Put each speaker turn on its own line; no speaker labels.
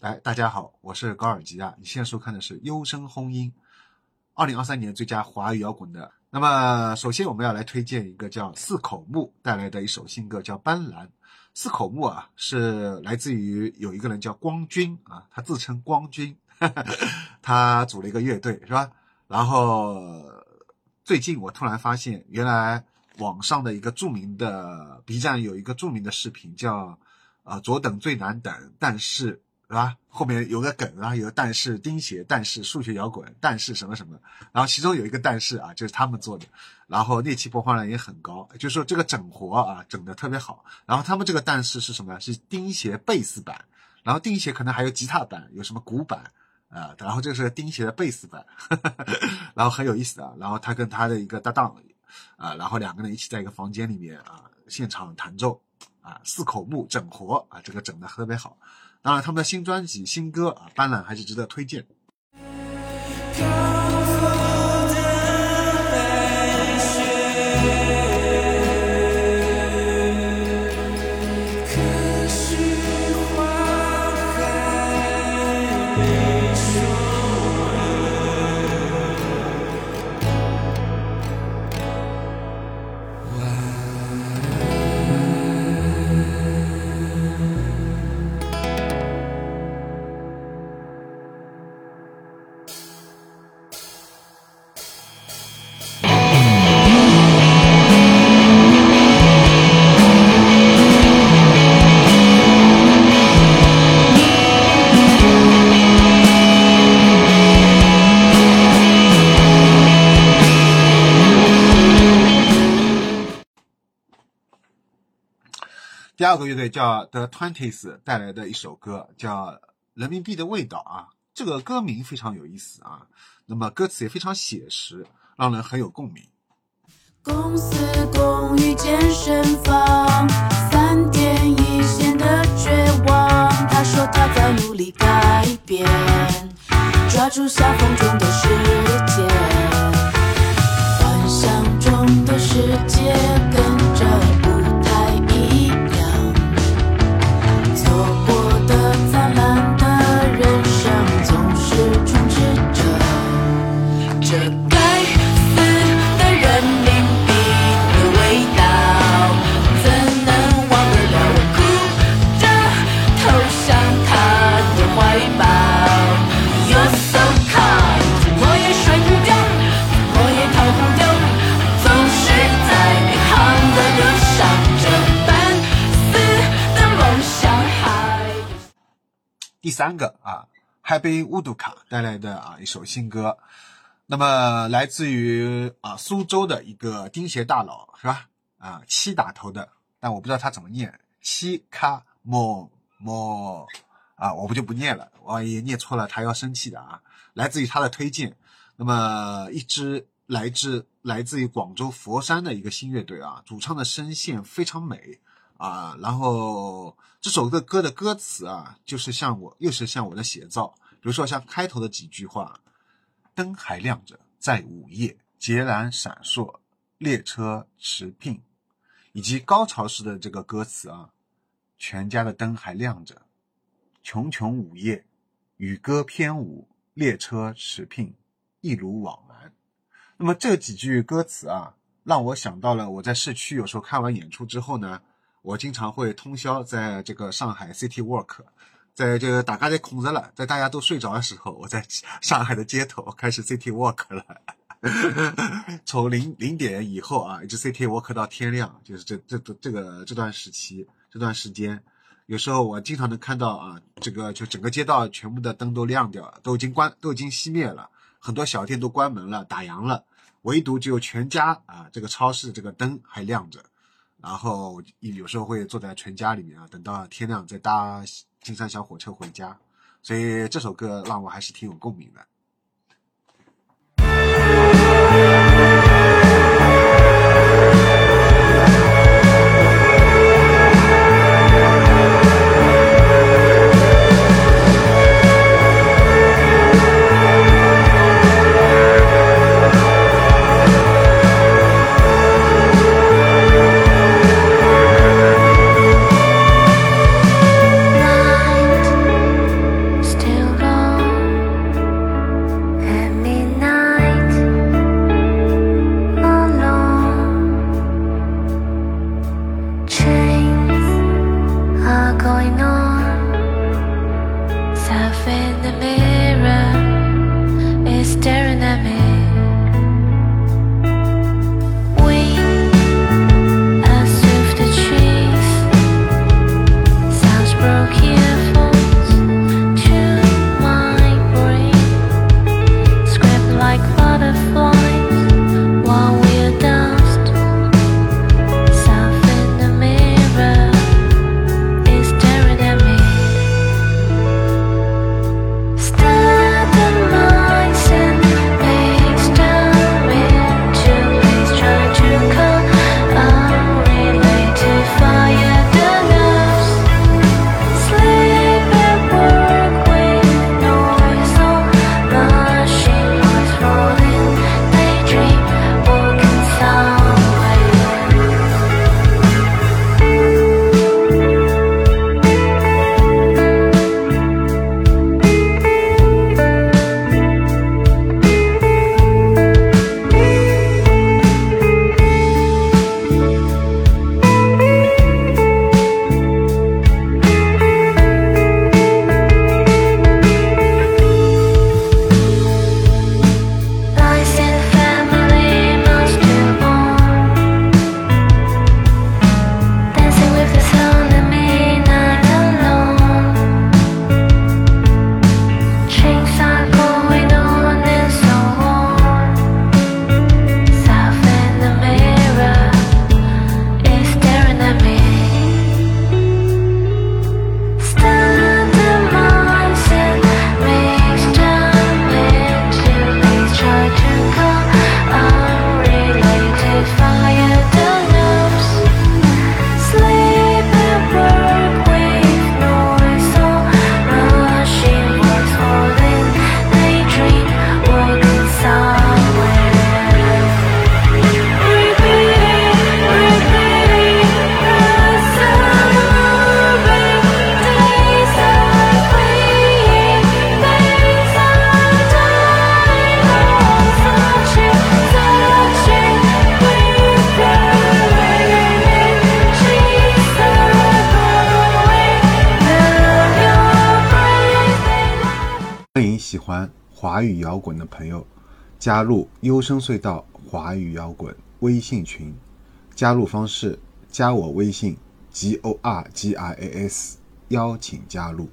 来，大家好，我是高尔基啊。你现在收看的是《优声轰音》，二零二三年最佳华语摇滚的。那么，首先我们要来推荐一个叫四口木带来的一首新歌，叫《斑斓》。四口木啊，是来自于有一个人叫光军啊，他自称光军，他组了一个乐队，是吧？然后最近我突然发现，原来网上的一个著名的 B 站有一个著名的视频，叫啊左等最难等，但是。是吧？后面有个梗啊，有但是钉鞋，但是数学摇滚，但是什么什么，然后其中有一个但是啊，就是他们做的，然后那期播放量也很高，就是说这个整活啊，整的特别好。然后他们这个但是是什么？是钉鞋贝斯版，然后钉鞋可能还有吉他版，有什么鼓版啊？然后这是钉鞋的贝斯版，然后很有意思啊。然后他跟他的一个搭档啊，然后两个人一起在一个房间里面啊，现场弹奏啊，四口木整活啊，这个整的特别好。当然，他们的新专辑、新歌啊，斑斓还是值得推荐。第二个乐队叫 The Twenties 带来的一首歌叫《人民币的味道》啊，这个歌名非常有意思啊，那么歌词也非常写实，让人很有共鸣。
公司公寓健身房，三点一线的绝望。他说他在努力改变，抓住下风中的
第三个啊，Happy Woodka 带来的啊一首新歌，那么来自于啊苏州的一个钉鞋大佬是吧？啊七打头的，但我不知道他怎么念，七卡莫莫啊，我不就不念了，万一念错了他要生气的啊。来自于他的推荐，那么一支来自来自于广州佛山的一个新乐队啊，主唱的声线非常美。啊，然后这首歌歌的歌词啊，就是像我，又是像我的写照。比如说像开头的几句话，灯还亮着，在午夜孑然闪烁，列车驰聘，以及高潮时的这个歌词啊，全家的灯还亮着，穷穷午夜，与歌翩舞，列车驰聘，一如往来。那么这几句歌词啊，让我想到了我在市区有时候看完演出之后呢。我经常会通宵在这个上海 City Walk，在这个大家在空着了，在大家都睡着的时候，我在上海的街头开始 City Walk 了。从零零点以后啊，一直 City Walk 到天亮，就是这这这个这段时期这段时间，有时候我经常能看到啊，这个就整个街道全部的灯都亮掉了，都已经关都已经熄灭了，很多小店都关门了打烊了，唯独只有全家啊这个超市这个灯还亮着。然后有时候会坐在全家里面啊，等到天亮再搭金山小火车回家，所以这首歌让我还是挺有共鸣的。欢迎喜欢华语摇滚的朋友加入优声隧道华语摇滚微信群，加入方式加我微信 g o r g i a s，邀请加入。